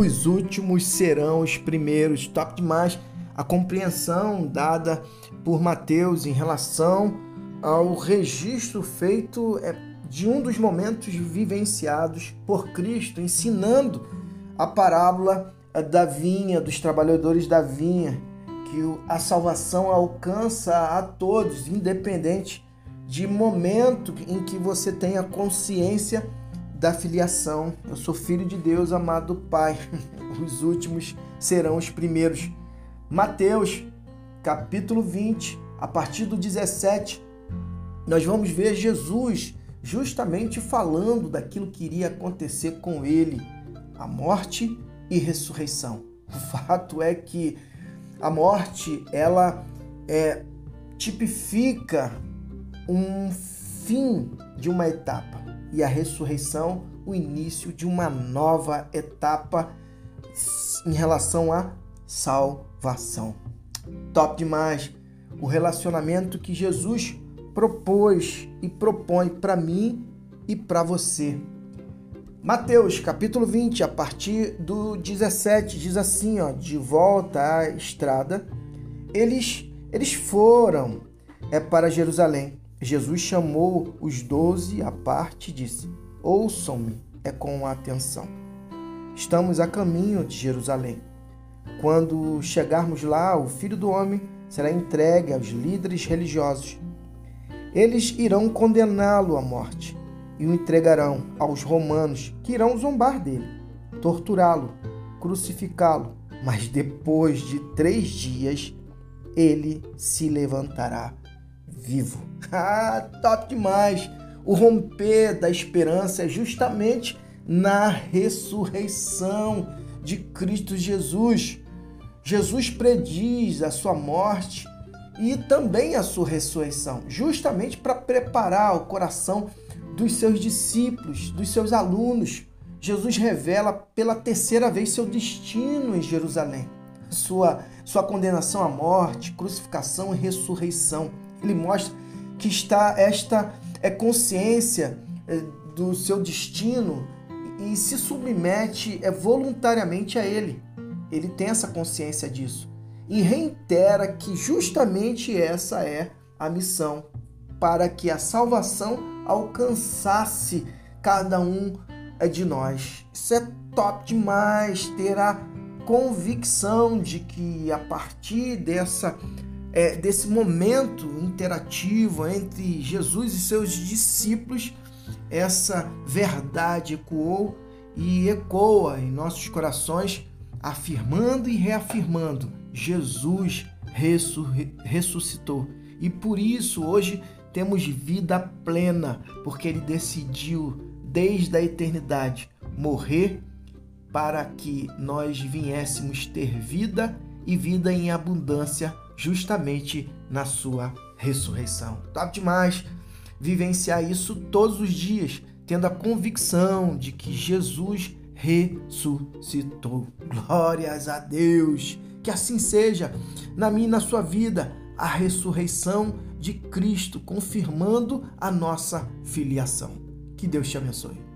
os últimos serão os primeiros. Top demais a compreensão dada por Mateus em relação ao registro feito é, de um dos momentos vivenciados por Cristo, ensinando a parábola da vinha, dos trabalhadores da vinha, que a salvação alcança a todos, independente de momento em que você tenha consciência da filiação. Eu sou filho de Deus, amado Pai. Os últimos serão os primeiros. Mateus, capítulo 20, a partir do 17, nós vamos ver Jesus justamente falando daquilo que iria acontecer com ele, a morte e ressurreição. O fato é que a morte, ela é, tipifica um fim de uma etapa e a ressurreição o início de uma nova etapa em relação à salvação. Top demais o relacionamento que Jesus propôs e propõe para mim e para você. Mateus capítulo 20, a partir do 17, diz assim, ó, de volta à estrada, eles eles foram é para Jerusalém Jesus chamou os doze à parte e disse: Ouçam-me, é com atenção. Estamos a caminho de Jerusalém. Quando chegarmos lá, o filho do homem será entregue aos líderes religiosos. Eles irão condená-lo à morte e o entregarão aos romanos, que irão zombar dele, torturá-lo, crucificá-lo. Mas depois de três dias, ele se levantará vivo. Ah, top demais! O romper da esperança é justamente na ressurreição de Cristo Jesus. Jesus prediz a sua morte e também a sua ressurreição, justamente para preparar o coração dos seus discípulos, dos seus alunos. Jesus revela pela terceira vez seu destino em Jerusalém, sua, sua condenação à morte, crucificação e ressurreição. Ele mostra que está esta é consciência é, do seu destino e se submete é, voluntariamente a ele. Ele tem essa consciência disso e reitera que justamente essa é a missão para que a salvação alcançasse cada um é, de nós. Isso é top demais ter a convicção de que a partir dessa é, desse momento interativo entre Jesus e seus discípulos, essa verdade ecoou e ecoa em nossos corações, afirmando e reafirmando: Jesus ressuscitou. E por isso hoje temos vida plena, porque ele decidiu desde a eternidade morrer para que nós viéssemos ter vida e vida em abundância justamente na sua ressurreição. Top demais vivenciar isso todos os dias, tendo a convicção de que Jesus ressuscitou. Glórias a Deus! Que assim seja na minha e na sua vida a ressurreição de Cristo, confirmando a nossa filiação. Que Deus te abençoe.